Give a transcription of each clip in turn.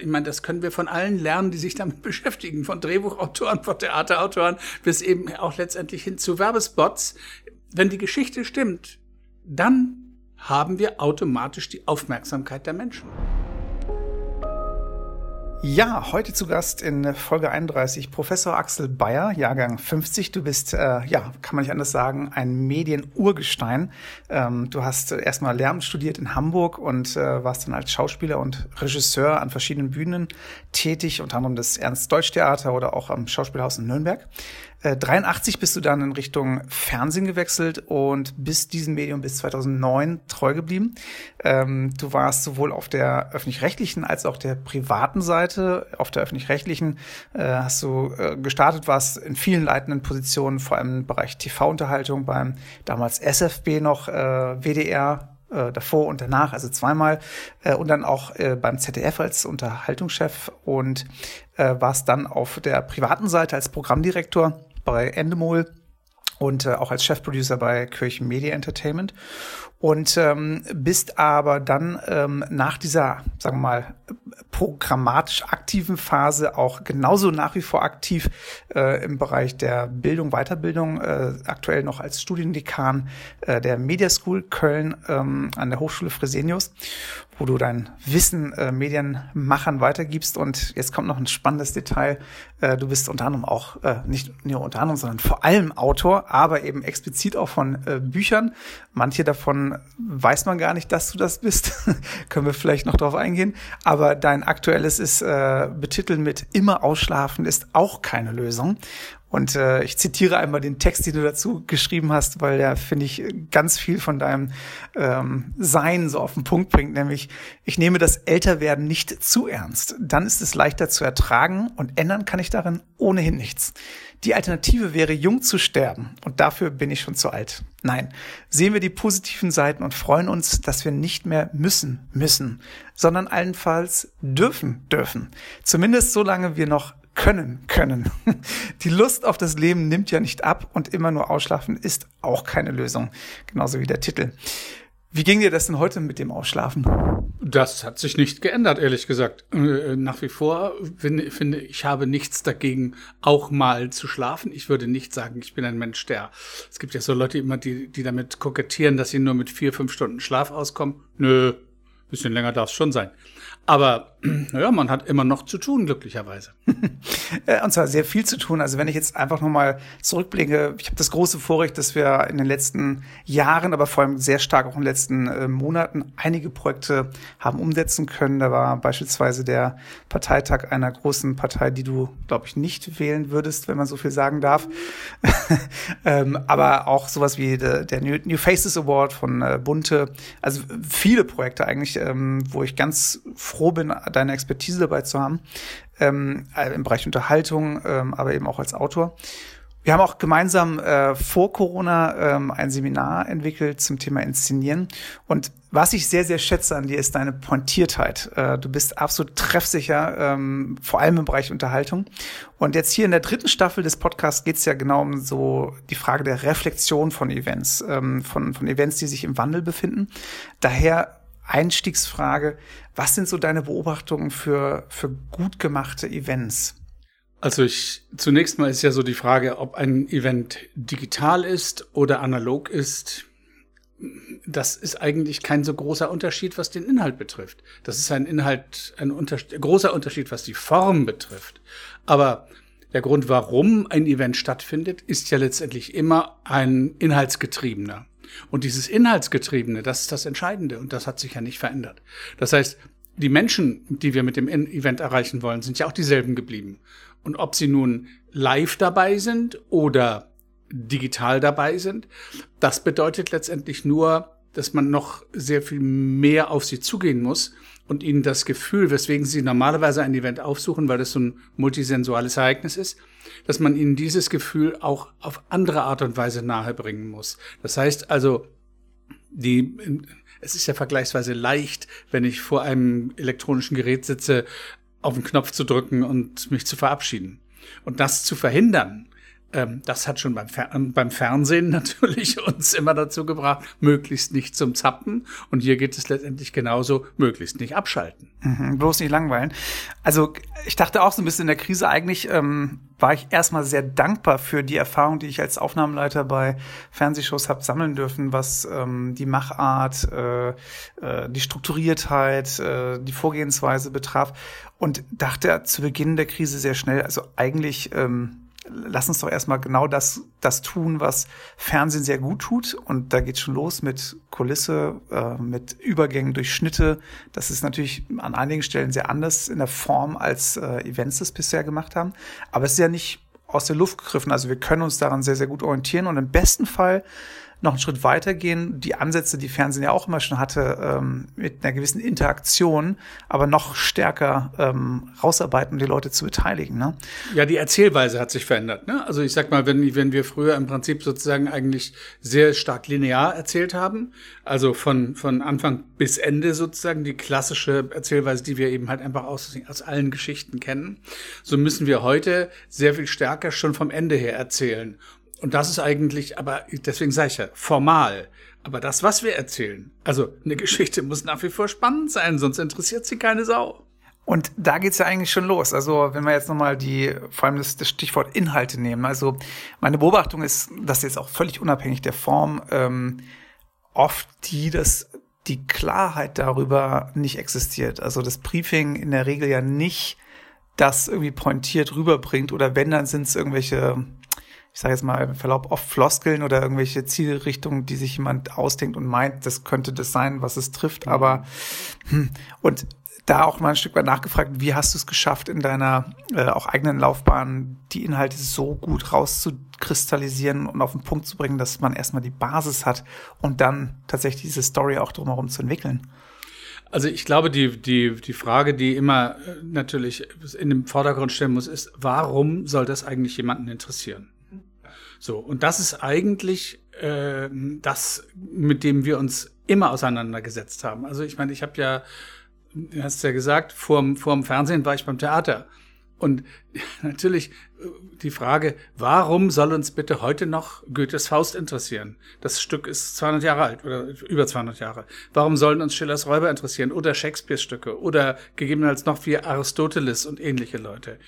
ich meine, das können wir von allen lernen, die sich damit beschäftigen, von Drehbuchautoren, von Theaterautoren bis eben auch letztendlich hin zu Werbespots. Wenn die Geschichte stimmt, dann haben wir automatisch die Aufmerksamkeit der Menschen. Ja, heute zu Gast in Folge 31 Professor Axel Bayer, Jahrgang 50. Du bist, äh, ja, kann man nicht anders sagen, ein Medienurgestein. Ähm, du hast erstmal Lehramt studiert in Hamburg und äh, warst dann als Schauspieler und Regisseur an verschiedenen Bühnen tätig, unter anderem das Ernst-Deutsch-Theater oder auch am Schauspielhaus in Nürnberg. 83 äh, bist du dann in Richtung Fernsehen gewechselt und bist diesem Medium bis 2009 treu geblieben. Ähm, du warst sowohl auf der öffentlich-rechtlichen als auch der privaten Seite. Auf der öffentlich-rechtlichen äh, hast du äh, gestartet, warst in vielen leitenden Positionen, vor allem im Bereich TV-Unterhaltung beim damals SFB noch WDR, davor und danach, also zweimal, und dann auch beim ZDF als Unterhaltungschef und warst dann auf der privaten Seite als Programmdirektor bei Endemol und äh, auch als Chefproducer bei Kirchen Media Entertainment. Und ähm, bist aber dann ähm, nach dieser, sagen wir mal, programmatisch aktiven Phase auch genauso nach wie vor aktiv äh, im Bereich der Bildung, Weiterbildung, äh, aktuell noch als Studiendekan äh, der Media School Köln ähm, an der Hochschule Fresenius, wo du dein Wissen äh, Medienmachern weitergibst. Und jetzt kommt noch ein spannendes Detail. Äh, du bist unter anderem auch, äh, nicht nur unter anderem, sondern vor allem Autor, aber eben explizit auch von äh, Büchern. Manche davon weiß man gar nicht, dass du das bist. Können wir vielleicht noch drauf eingehen. Aber dein aktuelles ist äh, betiteln mit immer ausschlafen ist auch keine Lösung. Und äh, ich zitiere einmal den Text, den du dazu geschrieben hast, weil der, finde ich, ganz viel von deinem ähm, Sein so auf den Punkt bringt, nämlich, ich nehme das Älterwerden nicht zu ernst. Dann ist es leichter zu ertragen und ändern kann ich darin ohnehin nichts. Die Alternative wäre, jung zu sterben. Und dafür bin ich schon zu alt. Nein, sehen wir die positiven Seiten und freuen uns, dass wir nicht mehr müssen, müssen, sondern allenfalls dürfen, dürfen. Zumindest solange wir noch können, können. Die Lust auf das Leben nimmt ja nicht ab und immer nur ausschlafen ist auch keine Lösung. Genauso wie der Titel. Wie ging dir das denn heute mit dem Ausschlafen? Das hat sich nicht geändert, ehrlich gesagt. Äh, nach wie vor finde, finde ich habe nichts dagegen, auch mal zu schlafen. Ich würde nicht sagen, ich bin ein Mensch, der. Es gibt ja so Leute immer, die, die damit kokettieren, dass sie nur mit vier, fünf Stunden Schlaf auskommen. Nö, bisschen länger darf es schon sein. Aber naja, man hat immer noch zu tun, glücklicherweise. Äh, und zwar sehr viel zu tun. Also wenn ich jetzt einfach nochmal zurückblicke, ich habe das große Vorrecht, dass wir in den letzten Jahren, aber vor allem sehr stark auch in den letzten äh, Monaten einige Projekte haben umsetzen können. Da war beispielsweise der Parteitag einer großen Partei, die du, glaube ich, nicht wählen würdest, wenn man so viel sagen darf. ähm, aber auch sowas wie de, der New, New, Faces Award von äh, Bunte. Also viele Projekte eigentlich, ähm, wo ich ganz froh bin, deine Expertise dabei zu haben, ähm, äh, im Bereich Unterhaltung, ähm, aber eben auch als Autor. Wir haben auch gemeinsam äh, vor Corona ähm, ein Seminar entwickelt zum Thema Inszenieren. Und was ich sehr, sehr schätze an dir, ist deine Pointiertheit. Äh, du bist absolut treffsicher, ähm, vor allem im Bereich Unterhaltung. Und jetzt hier in der dritten Staffel des Podcasts geht es ja genau um so die Frage der Reflexion von Events, ähm, von, von Events, die sich im Wandel befinden. Daher Einstiegsfrage, was sind so deine Beobachtungen für, für gut gemachte Events? Also ich, zunächst mal ist ja so die Frage, ob ein Event digital ist oder analog ist. Das ist eigentlich kein so großer Unterschied, was den Inhalt betrifft. Das ist ein Inhalt, ein Unterschied, großer Unterschied, was die Form betrifft. Aber der Grund, warum ein Event stattfindet, ist ja letztendlich immer ein inhaltsgetriebener. Und dieses Inhaltsgetriebene, das ist das Entscheidende und das hat sich ja nicht verändert. Das heißt, die Menschen, die wir mit dem Event erreichen wollen, sind ja auch dieselben geblieben. Und ob sie nun live dabei sind oder digital dabei sind, das bedeutet letztendlich nur, dass man noch sehr viel mehr auf sie zugehen muss und ihnen das Gefühl, weswegen sie normalerweise ein Event aufsuchen, weil das so ein multisensuales Ereignis ist, dass man ihnen dieses Gefühl auch auf andere Art und Weise nahebringen muss. Das heißt also, die, es ist ja vergleichsweise leicht, wenn ich vor einem elektronischen Gerät sitze, auf den Knopf zu drücken und mich zu verabschieden. Und das zu verhindern, Ähm, das hat schon beim, Fer beim Fernsehen natürlich uns immer dazu gebracht, möglichst nicht zum Zappen. Und hier geht es letztendlich genauso, möglichst nicht abschalten. Mhm, bloß nicht langweilen. Also ich dachte auch so ein bisschen in der Krise eigentlich, ähm, war ich erstmal sehr dankbar für die Erfahrung, die ich als Aufnahmeleiter bei Fernsehshows habe sammeln dürfen, was ähm, die Machart, äh, äh, die Strukturiertheit, äh, die Vorgehensweise betraf. Und dachte zu Beginn der Krise sehr schnell, also eigentlich ähm, lass uns doch erstmal genau das, das tun, was Fernsehen sehr gut tut. Und da geht's schon los mit Kulisse, äh, mit Übergängen durch Schnitte. Das ist natürlich an einigen Stellen sehr anders in der Form, als äh, Events das bisher gemacht haben. Aber es ist ja nicht aus der Luft gegriffen. Also wir können uns daran sehr, sehr gut orientieren. Und im besten Fall noch einen Schritt weitergehen, die Ansätze, die Fernsehen ja auch immer schon hatte, ähm, mit einer gewissen Interaktion, aber noch stärker ähm, rausarbeiten, um die Leute zu beteiligen. Ne? Ja, die Erzählweise hat sich verändert. Ne? Also ich sag mal, wenn, wenn wir früher im Prinzip sozusagen eigentlich sehr stark linear erzählt haben, also von, von Anfang bis Ende sozusagen die klassische Erzählweise, die wir eben halt einfach aus, aus allen Geschichten kennen, so müssen wir heute sehr viel stärker schon vom Ende her erzählen. Und das ist eigentlich, aber deswegen sage ich ja, formal. Aber das, was wir erzählen, also eine Geschichte muss nach wie vor spannend sein, sonst interessiert sie keine Sau. Und da geht's ja eigentlich schon los. Also wenn wir jetzt nochmal die, vor allem das, das, Stichwort Inhalte nehmen. Also meine Beobachtung ist, dass jetzt auch völlig unabhängig der Form ähm, oft die, dass die Klarheit darüber nicht existiert. Also das Briefing in der Regel ja nicht das irgendwie pointiert rüberbringt oder wenn, dann sind es irgendwelche ich sage jetzt mal im Verlaub oft Floskeln oder irgendwelche Zielrichtungen, die sich jemand ausdenkt und meint, das könnte das sein, was es trifft. Aber hm, und da auch mal ein Stück weit nachgefragt, wie hast du es geschafft, in deiner äh, auch eigenen Laufbahn die Inhalte so gut rauszukristallisieren und auf den Punkt zu bringen, dass man erstmal die Basis hat und dann tatsächlich diese Story auch drumherum zu entwickeln? Also ich glaube, die, die, die Frage, die immer äh, natürlich in den Vordergrund stellen muss, ist, warum soll das eigentlich jemanden interessieren? So, und das ist eigentlich äh, das, mit dem wir uns immer auseinandergesetzt haben. Also ich meine, ich habe ja, du hast ja gesagt, vorm, vorm Fernsehen war ich beim Theater. Und natürlich äh, die Frage, warum soll uns bitte heute noch Goethes Faust interessieren? Das Stück ist 200 Jahre alt oder über 200 Jahre. Warum sollen uns Schillers Räuber interessieren oder Shakespeares Stücke oder gegebenenfalls noch wie Aristoteles und ähnliche Leute?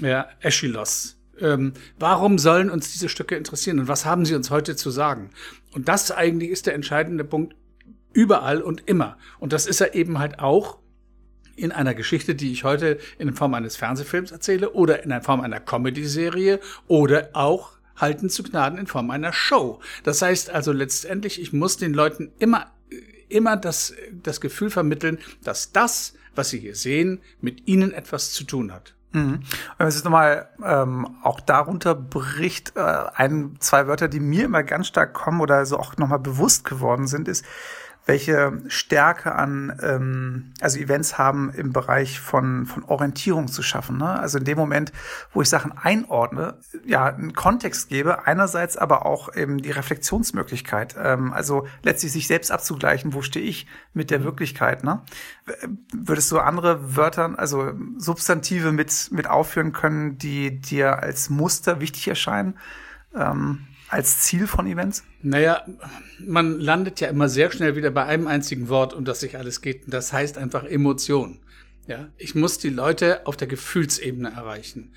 Ja, Aeschylus ähm, warum sollen uns diese Stücke interessieren und was haben sie uns heute zu sagen? Und das eigentlich ist der entscheidende Punkt überall und immer. Und das ist er eben halt auch in einer Geschichte, die ich heute in Form eines Fernsehfilms erzähle oder in Form einer Comedy-Serie oder auch halten zu Gnaden in Form einer Show. Das heißt also letztendlich, ich muss den Leuten immer, immer das, das Gefühl vermitteln, dass das, was sie hier sehen, mit ihnen etwas zu tun hat. Mhm. Wenn es jetzt nochmal ähm, auch darunter bricht, äh, ein, zwei Wörter, die mir immer ganz stark kommen oder so auch nochmal bewusst geworden sind, ist, welche Stärke an ähm, also Events haben im Bereich von von Orientierung zu schaffen. Ne? Also in dem Moment, wo ich Sachen einordne, ja einen Kontext gebe, einerseits aber auch eben die Reflexionsmöglichkeit. Ähm, also letztlich sich selbst abzugleichen, wo stehe ich mit der Wirklichkeit. Ne? Würdest du andere Wörter, also Substantive mit mit aufführen können, die dir als Muster wichtig erscheinen? Ähm, als Ziel von Events? Naja, man landet ja immer sehr schnell wieder bei einem einzigen Wort, um das sich alles geht. Und das heißt einfach Emotion. Ja, ich muss die Leute auf der Gefühlsebene erreichen.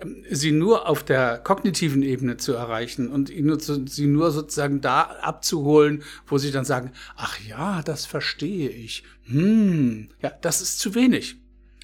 Ähm, sie nur auf der kognitiven Ebene zu erreichen und sie nur sozusagen da abzuholen, wo sie dann sagen, ach ja, das verstehe ich. Hm, ja, das ist zu wenig.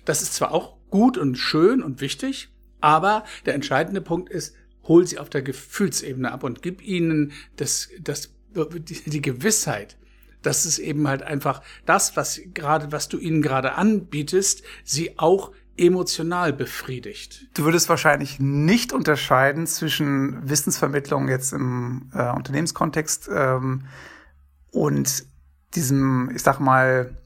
Das ist zwar auch gut und schön und wichtig, aber der entscheidende Punkt ist, hol sie auf der Gefühlsebene ab und gib ihnen das, das, die Gewissheit, dass es eben halt einfach das, was gerade, was du ihnen gerade anbietest, sie auch emotional befriedigt. Du würdest wahrscheinlich nicht unterscheiden zwischen Wissensvermittlung jetzt im äh, Unternehmenskontext ähm, und diesem, ich sag mal,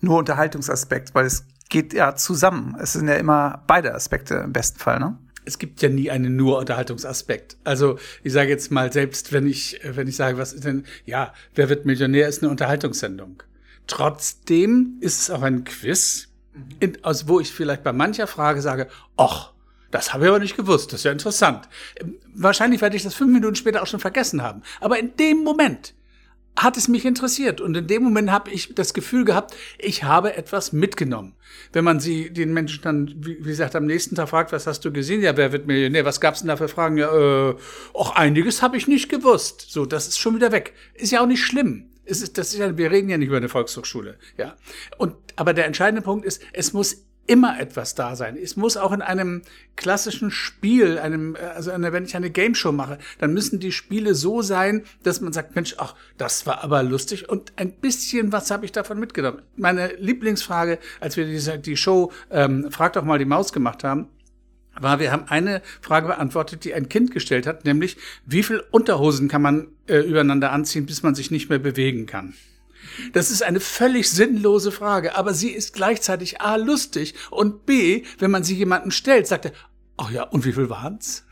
nur Unterhaltungsaspekt, weil es geht ja zusammen. Es sind ja immer beide Aspekte im besten Fall, ne? Es gibt ja nie einen nur Unterhaltungsaspekt. Also ich sage jetzt mal, selbst wenn ich, wenn ich sage, was ist denn, ja, wer wird Millionär, ist eine Unterhaltungssendung. Trotzdem ist es auch ein Quiz, in, also wo ich vielleicht bei mancher Frage sage, ach, Das habe ich aber nicht gewusst. Das ist ja interessant. Wahrscheinlich werde ich das fünf Minuten später auch schon vergessen haben. Aber in dem Moment hat es mich interessiert. Und in dem Moment habe ich das Gefühl gehabt, ich habe etwas mitgenommen. Wenn man sie den Menschen dann, wie, gesagt, am nächsten Tag fragt, was hast du gesehen? Ja, wer wird Millionär? Was gab's denn da für Fragen? Ja, äh, auch einiges habe ich nicht gewusst. So, das ist schon wieder weg. Ist ja auch nicht schlimm. Es ist, das ist ja, wir reden ja nicht über eine Volkshochschule, ja. Und, aber der entscheidende Punkt ist, es muss immer etwas da sein. Es muss auch in einem klassischen Spiel, einem, also wenn ich eine Game Show mache, dann müssen die Spiele so sein, dass man sagt, Mensch, ach, das war aber lustig und ein bisschen was habe ich davon mitgenommen. Meine Lieblingsfrage, als wir diese, die Show ähm, Frag doch mal die Maus gemacht haben, war, wir haben eine Frage beantwortet, die ein Kind gestellt hat, nämlich, wie viel Unterhosen kann man äh, übereinander anziehen, bis man sich nicht mehr bewegen kann? Das ist eine völlig sinnlose Frage, aber sie ist gleichzeitig A lustig und B, wenn man sie jemandem stellt, sagt er, ach ja, und wie viel waren's?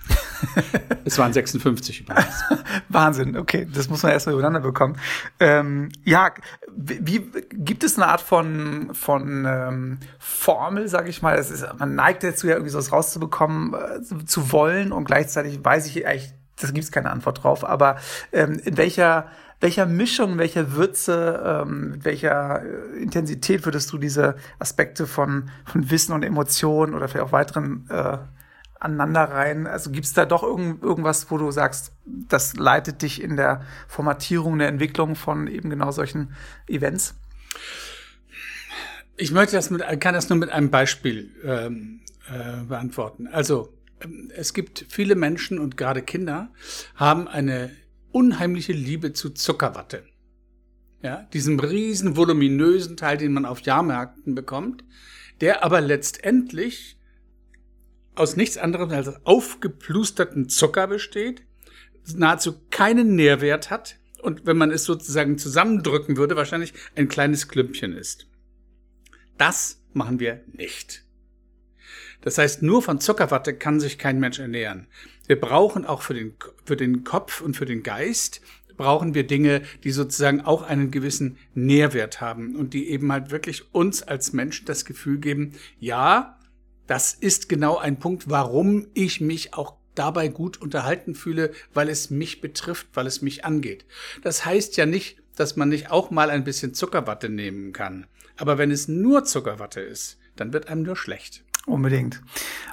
es waren 56 übrigens. Wahnsinn, okay, das muss man erstmal übereinander bekommen. Ähm, ja, wie gibt es eine Art von von ähm, Formel, sage ich mal? Es ist, man neigt dazu ja irgendwie sowas rauszubekommen, äh, zu wollen und gleichzeitig weiß ich eigentlich, das gibt es keine Antwort drauf. Aber ähm, in welcher welcher Mischung, welcher Würze, ähm, mit welcher äh, Intensität würdest du diese Aspekte von, von Wissen und Emotionen oder vielleicht auch weiteren äh, aneinanderreihen? Also gibt es da doch irgend, irgendwas, wo du sagst, das leitet dich in der Formatierung, der Entwicklung von eben genau solchen Events? Ich möchte das mit, kann das nur mit einem Beispiel ähm, äh, beantworten. Also ähm, es gibt viele Menschen und gerade Kinder haben eine unheimliche Liebe zu Zuckerwatte. Ja, diesem riesen voluminösen Teil, den man auf Jahrmärkten bekommt, der aber letztendlich aus nichts anderem als aufgeplusterten Zucker besteht, nahezu keinen Nährwert hat und wenn man es sozusagen zusammendrücken würde, wahrscheinlich ein kleines Klümpchen ist. Das machen wir nicht. Das heißt, nur von Zuckerwatte kann sich kein Mensch ernähren. Wir brauchen auch für den, für den Kopf und für den Geist brauchen wir Dinge, die sozusagen auch einen gewissen Nährwert haben und die eben halt wirklich uns als Menschen das Gefühl geben, ja, das ist genau ein Punkt, warum ich mich auch dabei gut unterhalten fühle, weil es mich betrifft, weil es mich angeht. Das heißt ja nicht, dass man nicht auch mal ein bisschen Zuckerwatte nehmen kann. Aber wenn es nur Zuckerwatte ist, dann wird einem nur schlecht. Unbedingt.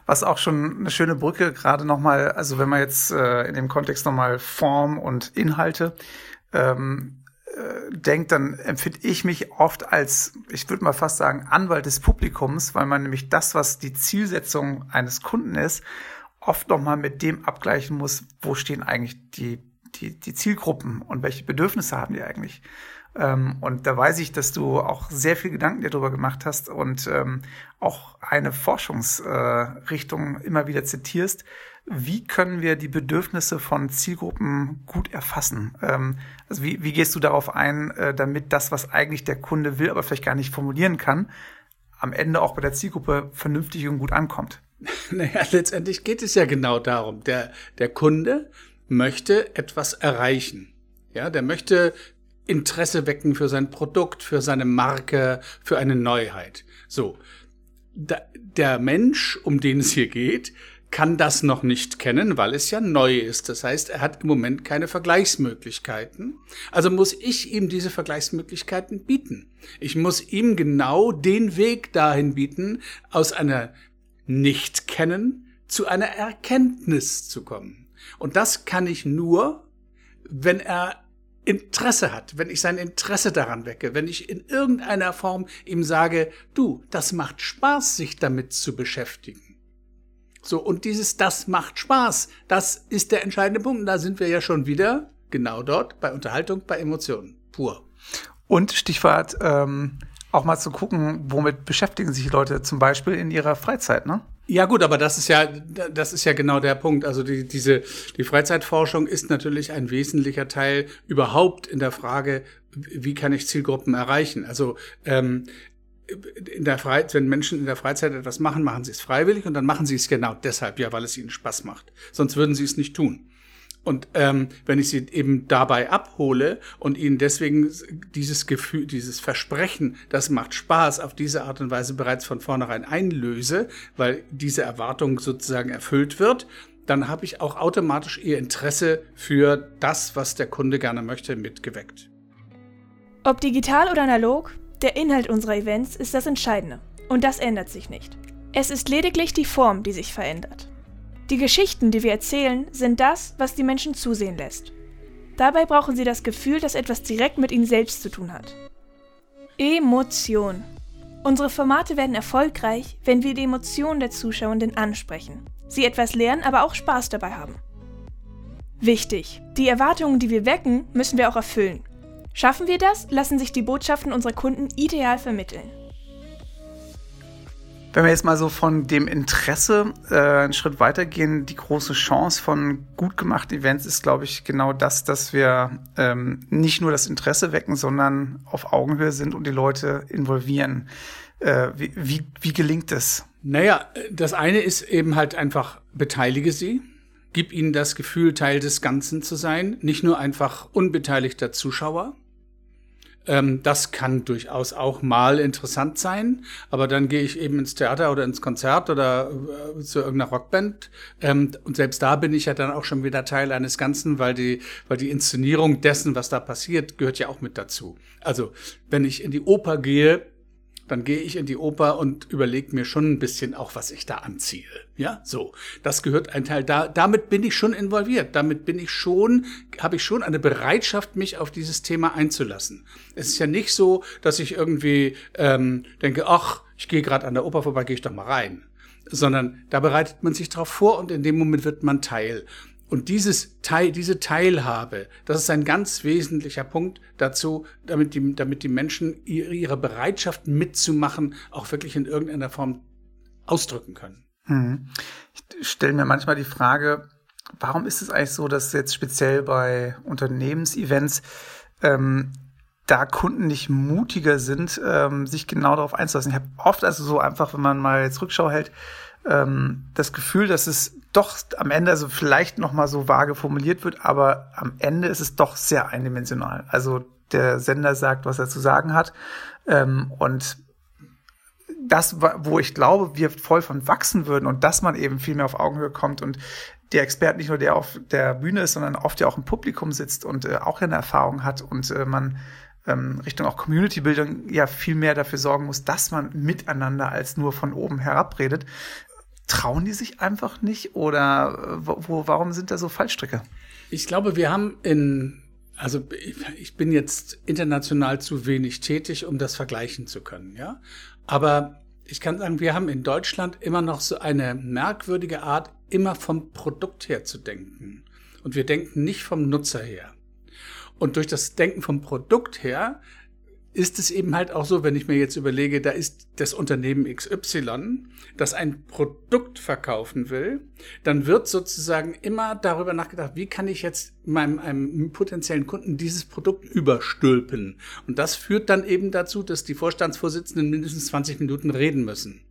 Was auch schon eine schöne Brücke gerade nochmal, also wenn man jetzt äh, in dem Kontext nochmal Form und Inhalte ähm, äh, denkt, dann empfinde ich mich oft als, ich würde mal fast sagen, Anwalt des Publikums, weil man nämlich das, was die Zielsetzung eines Kunden ist, oft nochmal mit dem abgleichen muss, wo stehen eigentlich die, die, die Zielgruppen und welche Bedürfnisse haben die eigentlich. Ähm, und da weiß ich, dass du auch sehr viel Gedanken darüber gemacht hast und ähm, auch eine Forschungsrichtung äh, immer wieder zitierst. Wie können wir die Bedürfnisse von Zielgruppen gut erfassen? Ähm, also wie, wie gehst du darauf ein, äh, damit das, was eigentlich der Kunde will, aber vielleicht gar nicht formulieren kann, am Ende auch bei der Zielgruppe vernünftig und gut ankommt? Naja, letztendlich geht es ja genau darum. Der, der Kunde möchte etwas erreichen. Ja, der möchte Interesse wecken für sein Produkt, für seine Marke, für eine Neuheit. So. Da, der Mensch, um den es hier geht, kann das noch nicht kennen, weil es ja neu ist. Das heißt, er hat im Moment keine Vergleichsmöglichkeiten. Also muss ich ihm diese Vergleichsmöglichkeiten bieten. Ich muss ihm genau den Weg dahin bieten, aus einer Nicht-Kennen zu einer Erkenntnis zu kommen. Und das kann ich nur, wenn er Interesse hat, wenn ich sein Interesse daran wecke, wenn ich in irgendeiner Form ihm sage, du, das macht Spaß, sich damit zu beschäftigen. So, und dieses Das macht Spaß, das ist der entscheidende Punkt. Und da sind wir ja schon wieder genau dort bei Unterhaltung, bei Emotionen. Pur. Und Stichwort, ähm, auch mal zu gucken, womit beschäftigen sich Leute zum Beispiel in ihrer Freizeit, ne? Ja gut, aber das ist ja, das ist ja genau der Punkt. Also die, diese, die Freizeitforschung ist natürlich ein wesentlicher Teil überhaupt in der Frage, wie kann ich Zielgruppen erreichen? Also ähm, in der Freizeit, wenn Menschen in der Freizeit etwas machen, machen sie es freiwillig und dann machen sie es genau deshalb, ja, weil es ihnen Spaß macht. Sonst würden sie es nicht tun. Und ähm, wenn ich sie eben dabei abhole und ihnen deswegen dieses Gefühl, dieses Versprechen, das macht Spaß, auf diese Art und Weise bereits von vornherein einlöse, weil diese Erwartung sozusagen erfüllt wird, dann habe ich auch automatisch ihr Interesse für das, was der Kunde gerne möchte, mitgeweckt. Ob digital oder analog, der Inhalt unserer Events ist das Entscheidende. Und das ändert sich nicht. Es ist lediglich die Form, die sich verändert. Die Geschichten, die wir erzählen, sind das, was die Menschen zusehen lässt. Dabei brauchen sie das Gefühl, dass etwas direkt mit ihnen selbst zu tun hat. Emotion. Unsere Formate werden erfolgreich, wenn wir die Emotionen der Zuschauenden ansprechen, sie etwas lernen, aber auch Spaß dabei haben. Wichtig, die Erwartungen, die wir wecken, müssen wir auch erfüllen. Schaffen wir das, lassen sich die Botschaften unserer Kunden ideal vermitteln. Wenn wir jetzt mal so von dem Interesse äh, einen Schritt weitergehen, die große Chance von gut gemachten Events ist, glaube ich, genau das, dass wir ähm, nicht nur das Interesse wecken, sondern auf Augenhöhe sind und die Leute involvieren. Äh, wie, wie, wie gelingt es? Naja, das eine ist eben halt einfach, beteilige sie. Gib ihnen das Gefühl, Teil des Ganzen zu sein, nicht nur einfach unbeteiligter Zuschauer. Ähm, das kann durchaus auch mal interessant sein, aber dann gehe ich eben ins Theater oder ins Konzert oder äh, zu irgendeiner Rockband. Ähm, und selbst da bin ich ja dann auch schon wieder Teil eines Ganzen, weil die, weil die Inszenierung dessen, was da passiert, gehört ja auch mit dazu. Also, wenn ich in die Oper gehe, dann gehe ich in die Oper und überlege mir schon ein bisschen auch, was ich da anziehe. Ja, so. Das gehört ein Teil. Da, damit bin ich schon involviert. Damit bin ich schon, habe ich schon eine Bereitschaft, mich auf dieses Thema einzulassen. Es ist ja nicht so, dass ich irgendwie ähm, denke, ach, ich gehe gerade an der Oper vorbei, gehe ich doch mal rein. Sondern da bereitet man sich darauf vor und in dem Moment wird man Teil. Und dieses Teil, diese Teilhabe, das ist ein ganz wesentlicher Punkt dazu, damit die, damit die Menschen ihre Bereitschaft mitzumachen auch wirklich in irgendeiner Form ausdrücken können. Hm. Ich stelle mir manchmal die Frage, warum ist es eigentlich so, dass jetzt speziell bei Unternehmensevents ähm, da Kunden nicht mutiger sind, ähm, sich genau darauf einzulassen. Ich habe oft also so einfach, wenn man mal jetzt Rückschau hält, ähm, das Gefühl, dass es doch am Ende, also vielleicht noch mal so vage formuliert wird, aber am Ende ist es doch sehr eindimensional. Also der Sender sagt, was er zu sagen hat ähm, und das, wo ich glaube, wir voll von wachsen würden und dass man eben viel mehr auf Augenhöhe kommt und der Experte nicht nur der auf der Bühne ist, sondern oft ja auch im Publikum sitzt und äh, auch eine Erfahrung hat und äh, man ähm, Richtung auch Community-Bildung ja viel mehr dafür sorgen muss, dass man miteinander als nur von oben herab redet trauen die sich einfach nicht oder wo, wo, warum sind da so Fallstricke? Ich glaube, wir haben in, also ich bin jetzt international zu wenig tätig, um das vergleichen zu können, ja. Aber ich kann sagen, wir haben in Deutschland immer noch so eine merkwürdige Art, immer vom Produkt her zu denken. Und wir denken nicht vom Nutzer her. Und durch das Denken vom Produkt her ist es eben halt auch so, wenn ich mir jetzt überlege, da ist das Unternehmen XY, das ein Produkt verkaufen will, dann wird sozusagen immer darüber nachgedacht, wie kann ich jetzt meinem einem potenziellen Kunden dieses Produkt überstülpen. Und das führt dann eben dazu, dass die Vorstandsvorsitzenden mindestens 20 Minuten reden müssen.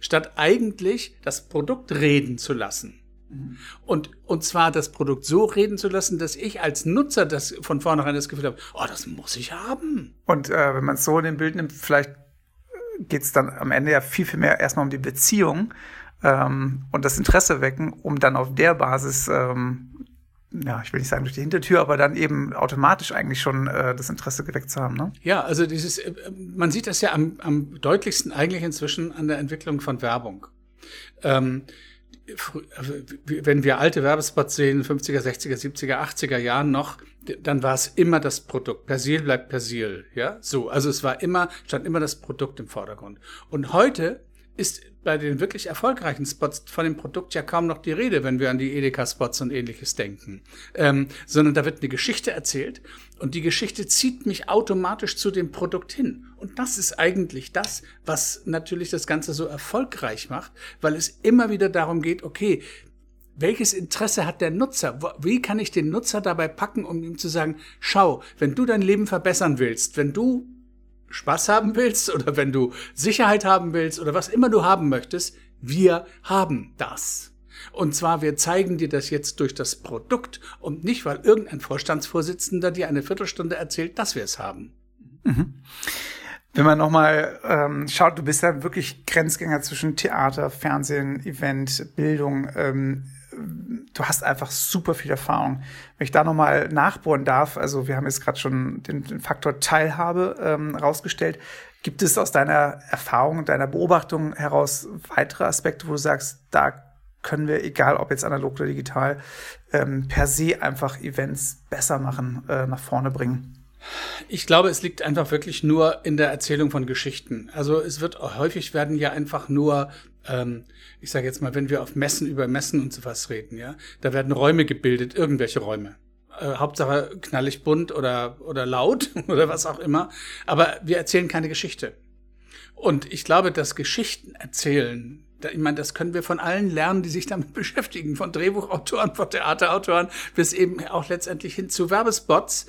Statt eigentlich das Produkt reden zu lassen. Und, und zwar das Produkt so reden zu lassen, dass ich als Nutzer das von vornherein das Gefühl habe, oh, das muss ich haben. Und äh, wenn man es so in dem Bild nimmt, vielleicht geht es dann am Ende ja viel, viel mehr erstmal um die Beziehung ähm, und das Interesse wecken, um dann auf der Basis, ähm, ja, ich will nicht sagen durch die Hintertür, aber dann eben automatisch eigentlich schon äh, das Interesse geweckt zu haben. Ne? Ja, also dieses, äh, man sieht das ja am, am deutlichsten eigentlich inzwischen an der Entwicklung von Werbung. Ähm, wenn wir alte Werbespots sehen, 50er, 60er, 70er, 80er Jahren noch, dann war es immer das Produkt. Persil bleibt Persil, ja? So. Also es war immer, stand immer das Produkt im Vordergrund. Und heute ist bei den wirklich erfolgreichen Spots von dem Produkt ja kaum noch die Rede, wenn wir an die Edeka-Spots und ähnliches denken. Ähm, sondern da wird eine Geschichte erzählt und die Geschichte zieht mich automatisch zu dem Produkt hin. Und das ist eigentlich das, was natürlich das Ganze so erfolgreich macht, weil es immer wieder darum geht, okay, welches Interesse hat der Nutzer? Wie kann ich den Nutzer dabei packen, um ihm zu sagen, schau, wenn du dein Leben verbessern willst, wenn du Spaß haben willst oder wenn du Sicherheit haben willst oder was immer du haben möchtest, wir haben das. Und zwar, wir zeigen dir das jetzt durch das Produkt und nicht, weil irgendein Vorstandsvorsitzender dir eine Viertelstunde erzählt, dass wir es haben. Mhm. Wenn man nochmal ähm, schaut, du bist ja wirklich Grenzgänger zwischen Theater, Fernsehen, Event, Bildung. Ähm, du hast einfach super viel Erfahrung. Wenn ich da nochmal nachbohren darf, also wir haben jetzt gerade schon den, den, Faktor Teilhabe ähm, rausgestellt. Gibt es aus deiner Erfahrung, deiner Beobachtung heraus weitere Aspekte, wo du sagst, da können wir, egal ob jetzt analog oder digital, ähm, per se einfach Events besser machen, äh, nach vorne bringen? Ich glaube, es liegt einfach wirklich nur in der Erzählung von Geschichten. Also es wird häufig werden ja einfach nur, ähm, ich sage jetzt mal, wenn wir auf Messen über Messen und sowas reden, ja, da werden Räume gebildet, irgendwelche Räume. Äh, Hauptsache knallig bunt oder, oder laut oder was auch immer. Aber wir erzählen keine Geschichte. Und ich glaube, dass Geschichten erzählen, ich meine, das können wir von allen lernen, die sich damit beschäftigen, von Drehbuchautoren, von Theaterautoren bis eben auch letztendlich hin zu Werbespots.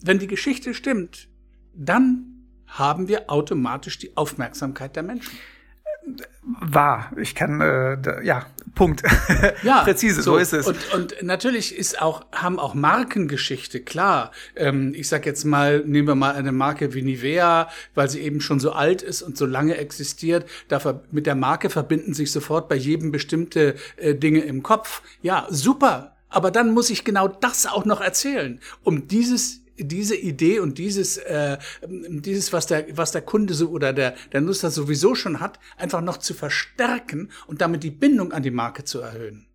Wenn die Geschichte stimmt, dann haben wir automatisch die Aufmerksamkeit der Menschen wahr. Ich kann, äh, da, ja, Punkt. Ja, präzise, so, so, ist es. Und, und natürlich ist auch, haben auch Markengeschichte, klar. Ähm, ich sag jetzt mal, nehmen wir mal eine Marke wie Nivea, weil sie eben schon so alt ist und so lange existiert. Da mit der Marke verbinden sich sofort bei jedem bestimmte äh, Dinge im Kopf. Ja, super. Aber dann muss ich genau das auch noch erzählen, um dieses diese Idee und dieses, äh, dieses was, der, was der Kunde so oder der, der Nutzer sowieso schon hat, einfach noch zu verstärken und damit die Bindung an die Marke zu erhöhen.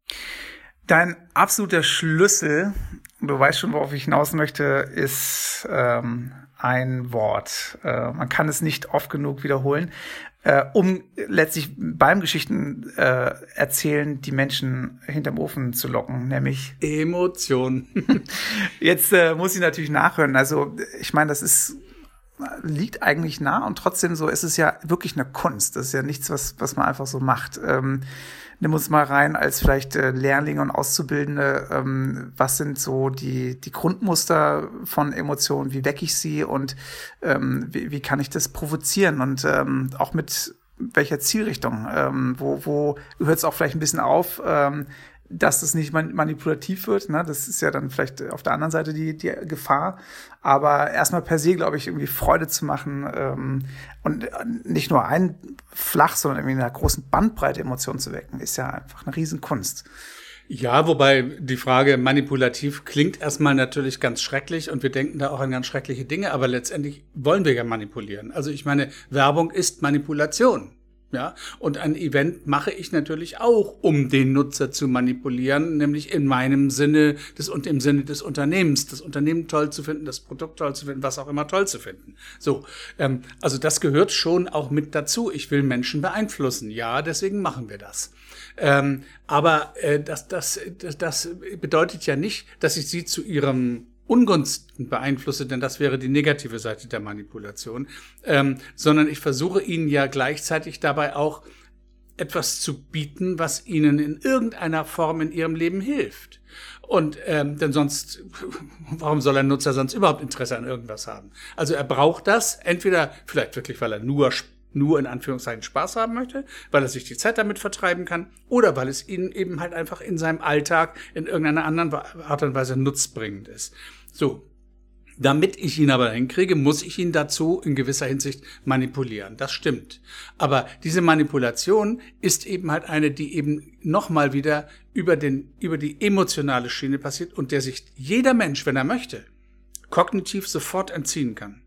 Dein absoluter Schlüssel, du weißt schon, worauf ich hinaus möchte, ist ähm, ein Wort. Äh, man kann es nicht oft genug wiederholen äh, um letztlich beim Geschichten äh, erzählen die Menschen hinterm Ofen zu locken, nämlich Emotion. Jetzt äh, muss ich natürlich nachhören. Also ich meine, das ist liegt eigentlich nah und trotzdem so ist es ja wirklich eine Kunst. Das ist ja nichts, was was man einfach so macht. Ähm, nimm uns mal rein als vielleicht äh, Lehrlinge und Auszubildende. Ähm, was sind so die, die Grundmuster von Emotionen? Wie wecke ich sie und ähm, wie, wie kann ich das provozieren? Und ähm, auch mit welcher Zielrichtung? Ähm, wo wo hört es auch vielleicht ein bisschen auf? Ähm, dass das nicht manipulativ wird. Ne? Das ist ja dann vielleicht auf der anderen Seite die, die Gefahr. Aber erstmal per se, glaube ich, irgendwie Freude zu machen ähm, und nicht nur ein flach, sondern irgendwie in einer großen Bandbreite Emotionen zu wecken, ist ja einfach eine Riesenkunst. Ja, wobei die Frage manipulativ klingt erstmal natürlich ganz schrecklich und wir denken da auch an ganz schreckliche Dinge, aber letztendlich wollen wir ja manipulieren. Also ich meine, Werbung ist Manipulation. Ja, und ein Event mache ich natürlich auch, um den Nutzer zu manipulieren, nämlich in meinem Sinne des und im Sinne des Unternehmens, das Unternehmen toll zu finden, das Produkt toll zu finden, was auch immer toll zu finden. So, ähm, also das gehört schon auch mit dazu. Ich will Menschen beeinflussen, ja, deswegen machen wir das. Ähm, aber äh, das, das, das, das bedeutet ja nicht, dass ich sie zu ihrem Ungunsten beeinflusse, denn das wäre die negative Seite der Manipulation, ähm, sondern ich versuche ihnen ja gleichzeitig dabei auch etwas zu bieten, was ihnen in irgendeiner Form in ihrem Leben hilft. Und ähm, denn sonst, warum soll ein Nutzer sonst überhaupt Interesse an irgendwas haben? Also er braucht das, entweder vielleicht wirklich, weil er nur nur in Anführungszeichen Spaß haben möchte, weil er sich die Zeit damit vertreiben kann oder weil es ihn eben halt einfach in seinem Alltag in irgendeiner anderen Art und Weise nutzbringend ist. So. Damit ich ihn aber hinkriege, muss ich ihn dazu in gewisser Hinsicht manipulieren. Das stimmt. Aber diese Manipulation ist eben halt eine, die eben nochmal wieder über den, über die emotionale Schiene passiert und der sich jeder Mensch, wenn er möchte, kognitiv sofort entziehen kann.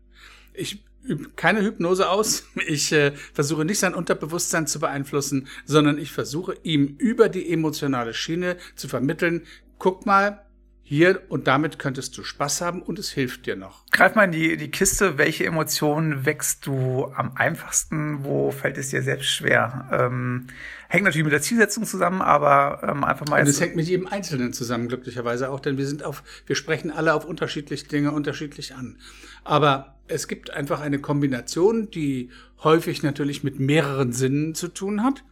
Ich übe keine Hypnose aus. Ich äh, versuche nicht sein Unterbewusstsein zu beeinflussen, sondern ich versuche ihm über die emotionale Schiene zu vermitteln, guck mal, hier und damit könntest du Spaß haben und es hilft dir noch. Greif mal in die, die Kiste, welche Emotionen wächst du am einfachsten, wo fällt es dir selbst schwer? Ähm, hängt natürlich mit der Zielsetzung zusammen, aber ähm, einfach mal. Und es hängt mit jedem Einzelnen zusammen, glücklicherweise auch, denn wir sind auf, wir sprechen alle auf unterschiedliche Dinge unterschiedlich an. Aber es gibt einfach eine Kombination, die häufig natürlich mit mehreren Sinnen zu tun hat.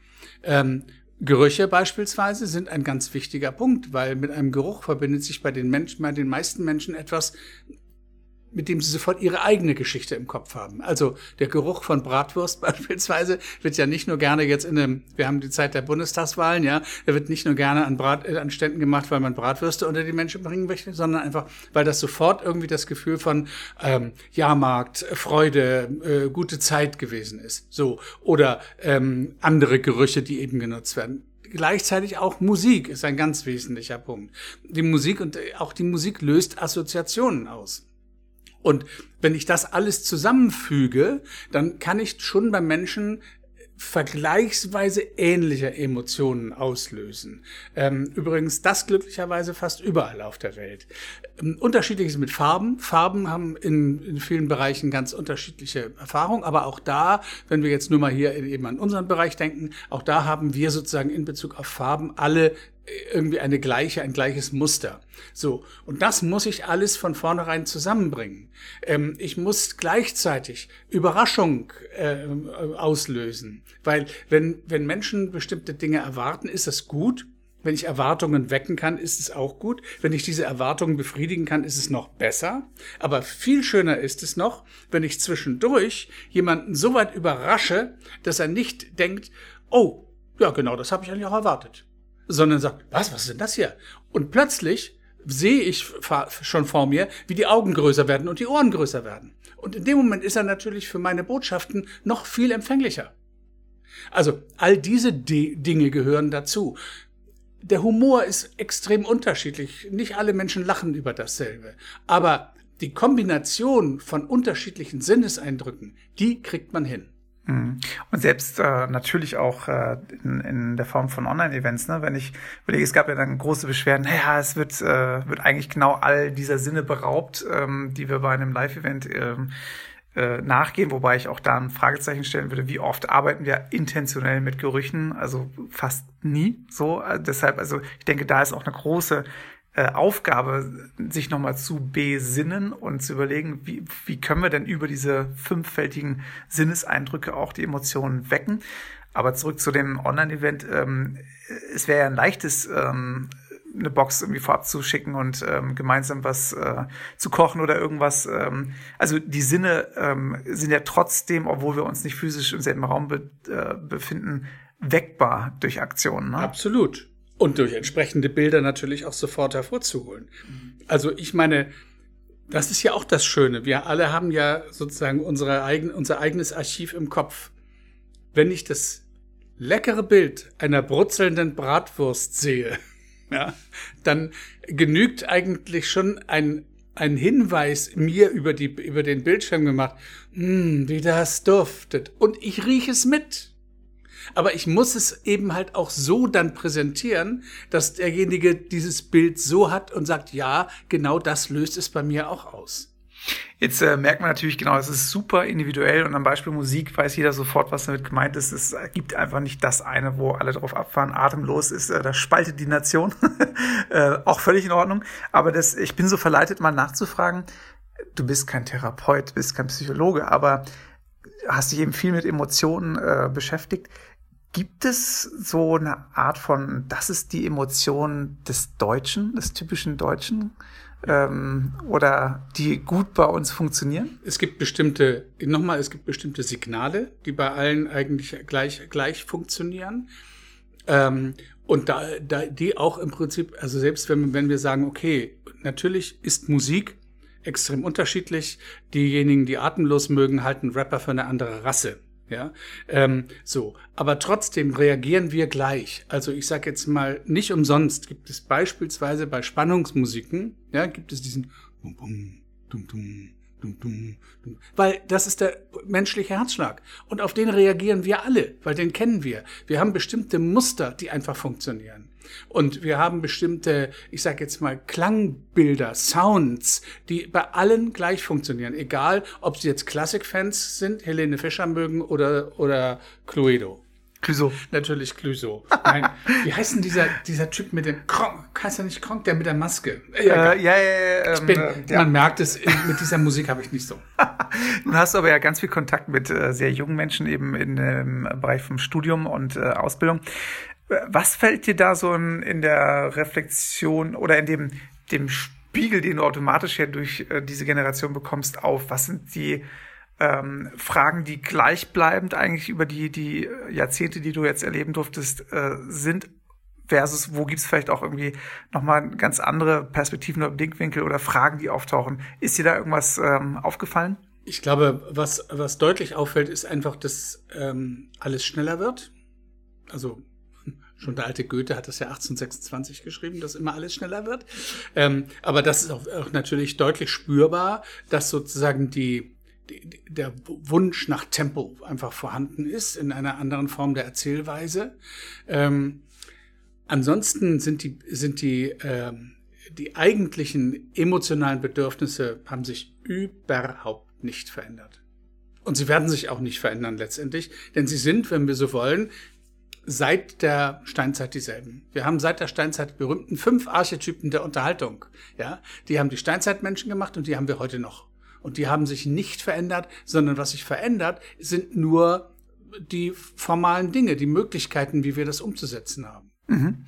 Ähm, Gerüche beispielsweise sind ein ganz wichtiger Punkt, weil mit einem Geruch verbindet sich bei den Menschen, bei den meisten Menschen etwas, mit dem sie sofort ihre eigene Geschichte im Kopf haben. Also der Geruch von Bratwurst beispielsweise wird ja nicht nur gerne jetzt in einem, wir haben die Zeit der Bundestagswahlen, ja, der wird nicht nur gerne an, Brat, äh, an Ständen gemacht, weil man Bratwürste unter die Menschen bringen möchte, sondern einfach, weil das sofort irgendwie das Gefühl von ähm, Jahrmarkt, Freude, äh, gute Zeit gewesen ist. So. Oder ähm, andere Gerüche, die eben genutzt werden gleichzeitig auch Musik ist ein ganz wesentlicher Punkt. Die Musik und äh, auch die Musik löst Assoziationen aus. Und wenn ich das alles zusammenfüge, dann kann ich schon beim Menschen vergleichsweise ähnliche Emotionen auslösen. Ähm, übrigens das glücklicherweise fast überall auf der Welt. Ähm, unterschiedliches mit Farben. Farben haben in, in vielen Bereichen ganz unterschiedliche Erfahrungen, aber auch da, wenn wir jetzt nur mal hier eben an unseren Bereich denken, auch da haben wir sozusagen in Bezug auf Farben alle irgendwie eine gleiche, ein gleiches Muster. So. Und das muss ich alles von vornherein zusammenbringen. Ähm, ich muss gleichzeitig Überraschung äh, auslösen. Weil wenn, wenn Menschen bestimmte Dinge erwarten, ist das gut. Wenn ich Erwartungen wecken kann, ist es auch gut. Wenn ich diese Erwartungen befriedigen kann, ist es noch besser. Aber viel schöner ist es noch, wenn ich zwischendurch jemanden so weit überrasche, dass er nicht denkt, oh, ja genau, das habe ich eigentlich auch erwartet sondern sagt, was, was ist denn das hier? Und plötzlich sehe ich schon vor mir, wie die Augen größer werden und die Ohren größer werden. Und in dem Moment ist er natürlich für meine Botschaften noch viel empfänglicher. Also all diese D Dinge gehören dazu. Der Humor ist extrem unterschiedlich. Nicht alle Menschen lachen über dasselbe. Aber die Kombination von unterschiedlichen Sinneseindrücken, die kriegt man hin. Mhm. Und selbst äh, natürlich auch äh, in, in der Form von Online-Events, ne? wenn ich überlege, es gab ja dann große Beschwerden, naja, es wird, äh, wird eigentlich genau all dieser Sinne beraubt, ähm, die wir bei einem Live-Event ähm, äh, nachgehen, wobei ich auch da ein Fragezeichen stellen würde, wie oft arbeiten wir intentionell mit Gerüchen, also fast nie so. Äh, deshalb, also ich denke, da ist auch eine große Aufgabe, sich nochmal zu besinnen und zu überlegen, wie, wie können wir denn über diese fünffältigen Sinneseindrücke auch die Emotionen wecken. Aber zurück zu dem Online-Event. Ähm, es wäre ja ein leichtes, ähm, eine Box irgendwie vorab zu schicken und ähm, gemeinsam was äh, zu kochen oder irgendwas. Ähm, also die Sinne ähm, sind ja trotzdem, obwohl wir uns nicht physisch im selben Raum be äh, befinden, weckbar durch Aktionen. Ne? Absolut. Und durch entsprechende Bilder natürlich auch sofort hervorzuholen. Also ich meine, das ist ja auch das Schöne. Wir alle haben ja sozusagen unsere eigen, unser eigenes Archiv im Kopf. Wenn ich das leckere Bild einer brutzelnden Bratwurst sehe, ja, dann genügt eigentlich schon ein, ein Hinweis mir über, die, über den Bildschirm gemacht, hm, wie das duftet. Und ich rieche es mit. Aber ich muss es eben halt auch so dann präsentieren, dass derjenige dieses Bild so hat und sagt, ja, genau das löst es bei mir auch aus. Jetzt äh, merkt man natürlich genau, es ist super individuell und am Beispiel Musik weiß jeder sofort, was damit gemeint ist. Es gibt einfach nicht das eine, wo alle drauf abfahren. Atemlos ist, äh, das spaltet die Nation. äh, auch völlig in Ordnung. Aber das, ich bin so verleitet, mal nachzufragen. Du bist kein Therapeut, bist kein Psychologe, aber hast dich eben viel mit Emotionen äh, beschäftigt. Gibt es so eine Art von, das ist die Emotion des Deutschen, des typischen Deutschen? Ähm, oder die gut bei uns funktionieren? Es gibt bestimmte, nochmal, es gibt bestimmte Signale, die bei allen eigentlich gleich, gleich funktionieren. Ähm, und da, da, die auch im Prinzip, also selbst wenn, wenn wir sagen, okay, natürlich ist Musik extrem unterschiedlich. Diejenigen, die atemlos mögen, halten Rapper für eine andere Rasse. Ja, ähm, so. Aber trotzdem reagieren wir gleich. Also ich sage jetzt mal, nicht umsonst gibt es beispielsweise bei Spannungsmusiken, ja, gibt es diesen Bum, Bum, Dum, Dum, Dum, dum, dum. Weil das ist der menschliche Herzschlag. Und auf den reagieren wir alle, weil den kennen wir. Wir haben bestimmte Muster, die einfach funktionieren. Und wir haben bestimmte, ich sage jetzt mal, Klangbilder, Sounds, die bei allen gleich funktionieren. Egal, ob sie jetzt Klassikfans sind, Helene Fischer mögen oder, oder Cluedo. Clouseau. Natürlich Clouseau. Nein, wie heißt denn dieser, dieser Typ mit dem Kronk? Heißt er nicht Kronk, der mit der Maske? Ja, äh, ja, ja. ja, ich bin, ähm, ja. Man merkt es, mit dieser Musik habe ich nicht so. Nun hast du aber ja ganz viel Kontakt mit äh, sehr jungen Menschen eben in dem Bereich vom Studium und äh, Ausbildung. Was fällt dir da so in, in der Reflexion oder in dem, dem Spiegel, den du automatisch ja durch äh, diese Generation bekommst, auf? Was sind die ähm, Fragen, die gleichbleibend eigentlich über die, die Jahrzehnte, die du jetzt erleben durftest, äh, sind? Versus, wo gibt's vielleicht auch irgendwie nochmal ganz andere Perspektiven oder Blickwinkel oder Fragen, die auftauchen? Ist dir da irgendwas ähm, aufgefallen? Ich glaube, was, was deutlich auffällt, ist einfach, dass ähm, alles schneller wird. Also Schon der alte Goethe hat das ja 1826 geschrieben, dass immer alles schneller wird. Ähm, aber das ist auch, auch, natürlich deutlich spürbar, dass sozusagen die, die, der Wunsch nach Tempo einfach vorhanden ist in einer anderen Form der Erzählweise. Ähm, ansonsten sind die, sind die, ähm, die eigentlichen emotionalen Bedürfnisse haben sich überhaupt nicht verändert. Und sie werden sich auch nicht verändern letztendlich, denn sie sind, wenn wir so wollen, seit der Steinzeit dieselben. Wir haben seit der Steinzeit berühmten fünf Archetypen der Unterhaltung. Ja, die haben die Steinzeitmenschen gemacht und die haben wir heute noch. Und die haben sich nicht verändert, sondern was sich verändert, sind nur die formalen Dinge, die Möglichkeiten, wie wir das umzusetzen haben. Mhm.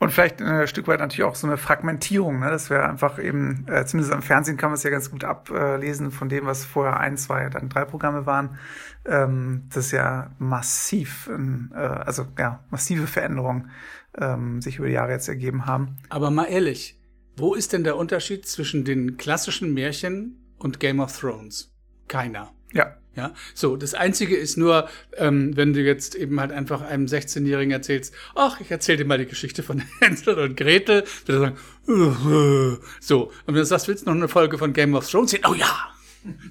Und vielleicht ein Stück weit natürlich auch so eine Fragmentierung, ne? Das wäre einfach eben, äh, zumindest am Fernsehen kann man es ja ganz gut ablesen von dem, was vorher ein, zwei, dann drei Programme waren. Ähm, das ist ja massiv, äh, also ja, massive Veränderungen ähm, sich über die Jahre jetzt ergeben haben. Aber mal ehrlich, wo ist denn der Unterschied zwischen den klassischen Märchen und Game of Thrones? Keiner. Ja. Ja, so, das Einzige ist nur, ähm, wenn du jetzt eben halt einfach einem 16-Jährigen erzählst, ach, ich erzähl dir mal die Geschichte von Hänsel und Gretel, wird sagen, uh, so, und wenn du sagst, willst du noch eine Folge von Game of Thrones sehen? Oh ja!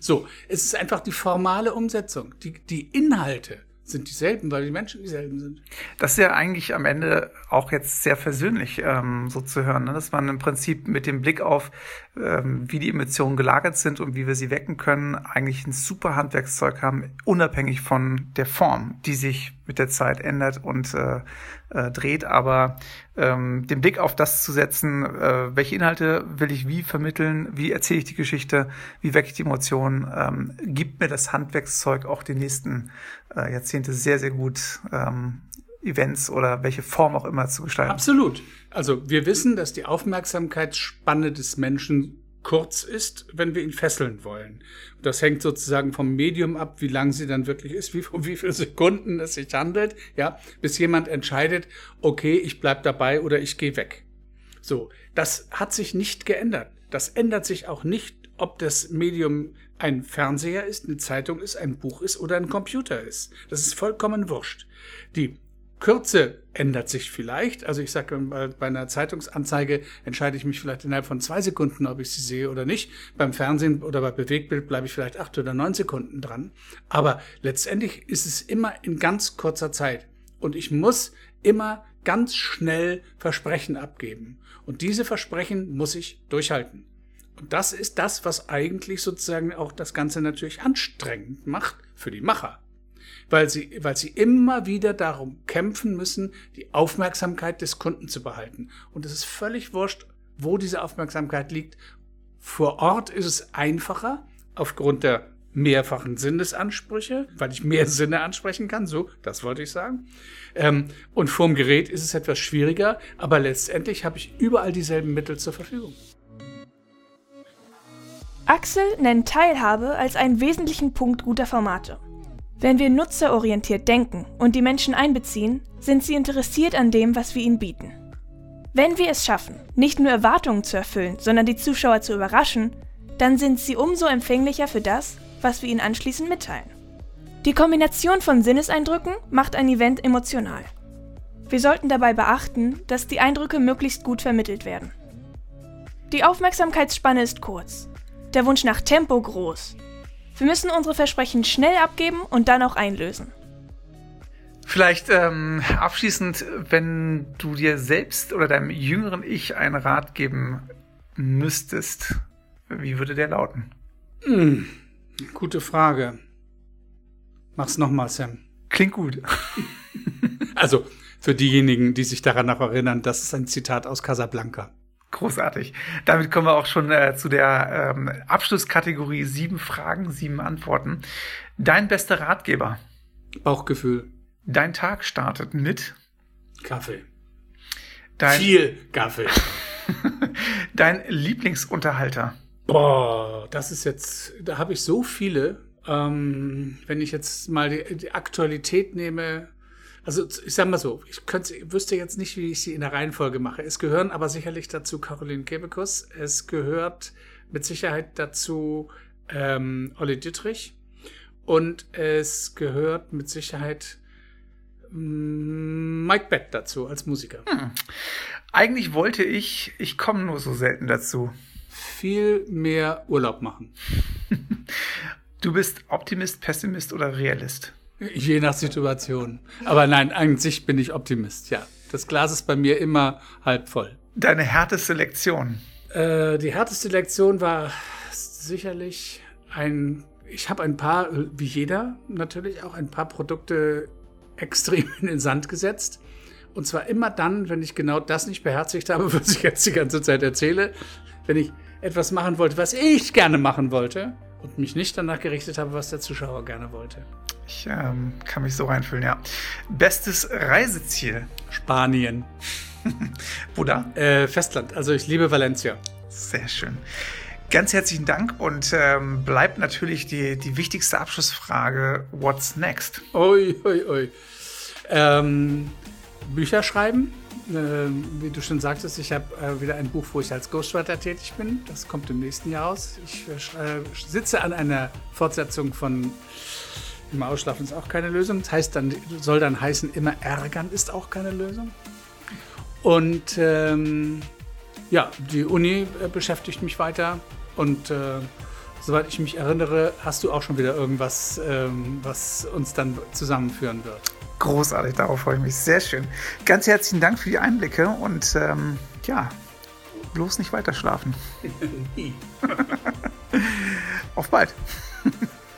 So, es ist einfach die formale Umsetzung, die, die Inhalte sind dieselben, weil die Menschen dieselben sind. Das ist ja eigentlich am Ende auch jetzt sehr versöhnlich ähm, so zu hören, ne? dass man im Prinzip mit dem Blick auf, ähm, wie die Emotionen gelagert sind und wie wir sie wecken können, eigentlich ein super Handwerkszeug haben, unabhängig von der Form, die sich mit der Zeit ändert und äh, äh, dreht. Aber ähm, den Blick auf das zu setzen, äh, welche Inhalte will ich wie vermitteln, wie erzähle ich die Geschichte, wie wecke ich die Emotionen, ähm, gibt mir das Handwerkszeug auch die nächsten äh, Jahrzehnte sehr, sehr gut ähm, Events oder welche Form auch immer zu gestalten. Absolut. Also wir wissen, dass die Aufmerksamkeitsspanne des Menschen kurz ist, wenn wir ihn fesseln wollen. Das hängt sozusagen vom Medium ab, wie lang sie dann wirklich ist, wie, um wie viele Sekunden es sich handelt, ja, bis jemand entscheidet, okay, ich bleib dabei oder ich gehe weg. So, das hat sich nicht geändert. Das ändert sich auch nicht, ob das Medium ein Fernseher ist, eine Zeitung ist, ein Buch ist oder ein Computer ist. Das ist vollkommen wurscht. Die Kürze ändert sich vielleicht. Also ich sage, bei einer Zeitungsanzeige entscheide ich mich vielleicht innerhalb von zwei Sekunden, ob ich sie sehe oder nicht. Beim Fernsehen oder bei Bewegtbild bleibe ich vielleicht acht oder neun Sekunden dran. Aber letztendlich ist es immer in ganz kurzer Zeit. Und ich muss immer ganz schnell Versprechen abgeben. Und diese Versprechen muss ich durchhalten. Und das ist das, was eigentlich sozusagen auch das Ganze natürlich anstrengend macht für die Macher weil sie, weil sie immer wieder darum kämpfen müssen, die Aufmerksamkeit des Kunden zu behalten. Und es ist völlig wurscht, wo diese Aufmerksamkeit liegt. Vor Ort ist es einfacher, aufgrund der mehrfachen Sinnesansprüche, weil ich mehr Sinne ansprechen kann, so, das wollte ich sagen. Ähm, und vorm Gerät ist es etwas schwieriger, aber letztendlich habe ich überall dieselben Mittel zur Verfügung. Axel nennt Teilhabe als einen wesentlichen Punkt guter Formate. Wenn wir nutzerorientiert denken und die Menschen einbeziehen, sind sie interessiert an dem, was wir ihnen bieten. Wenn wir es schaffen, nicht nur Erwartungen zu erfüllen, sondern die Zuschauer zu überraschen, dann sind sie umso empfänglicher für das, was wir ihnen anschließend mitteilen. Die Kombination von Sinneseindrücken macht ein Event emotional. Wir sollten dabei beachten, dass die Eindrücke möglichst gut vermittelt werden. Die Aufmerksamkeitsspanne ist kurz, der Wunsch nach Tempo groß wir müssen unsere Versprechen schnell abgeben und dann auch einlösen. Vielleicht ähm, abschließend, wenn du dir selbst oder deinem jüngeren Ich einen Rat geben müsstest, wie würde der lauten? Hm, gute Frage. Mach's nochmal, Sam. Klingt gut. also, für diejenigen, die sich daran noch erinnern, das ist ein Zitat aus Casablanca. Großartig. Damit kommen wir auch schon äh, zu der ähm, Abschlusskategorie sieben Fragen, sieben Antworten. Dein bester Ratgeber? Bauchgefühl. Dein Tag startet mit Kaffee. Dein Viel Kaffee. Dein Lieblingsunterhalter? Boah, das ist jetzt, da habe ich so viele. Ähm, wenn ich jetzt mal die, die, Aktualität nehme, also ich sag mal so, ich könnte, wüsste jetzt nicht, wie ich sie in der Reihenfolge mache. Es gehören aber sicherlich dazu Caroline Kebekus. Es gehört mit Sicherheit dazu ähm, Olli Dittrich. Und es gehört mit Sicherheit mm, Mike Bett dazu als Musiker. Hm. Eigentlich wollte ich, ich komme nur so selten dazu. Viel mehr Urlaub machen. du bist Optimist, Pessimist oder Realist? Je nach Situation. Aber nein, an sich bin ich Optimist, ja. Das Glas ist bei mir immer halb voll. Deine härteste Lektion? Äh, die härteste Lektion war sicherlich ein ich habe ein paar, wie jeder natürlich, auch ein paar Produkte extrem in den Sand gesetzt. Und zwar immer dann, wenn ich genau das nicht beherzigt habe, was ich jetzt die ganze Zeit erzähle. Wenn ich etwas machen wollte, was ich gerne machen wollte und mich nicht danach gerichtet habe, was der Zuschauer gerne wollte. Ich ähm, kann mich so reinfühlen, ja. Bestes Reiseziel? Spanien. Wo da? Äh, Festland. Also ich liebe Valencia. Sehr schön. Ganz herzlichen Dank und ähm, bleibt natürlich die, die wichtigste Abschlussfrage: What's next? Ui, ui, ui. Ähm, Bücher schreiben. Äh, wie du schon sagtest, ich habe äh, wieder ein Buch, wo ich als Ghostwriter tätig bin. Das kommt im nächsten Jahr raus. Ich äh, sitze an einer Fortsetzung von Immer ausschlafen ist auch keine Lösung. Das heißt dann, soll dann heißen, immer ärgern ist auch keine Lösung. Und ähm, ja, die Uni äh, beschäftigt mich weiter. Und äh, soweit ich mich erinnere, hast du auch schon wieder irgendwas, ähm, was uns dann zusammenführen wird. Großartig, darauf freue ich mich. Sehr schön. Ganz herzlichen Dank für die Einblicke und ähm, ja, bloß nicht weiter schlafen. Auf bald.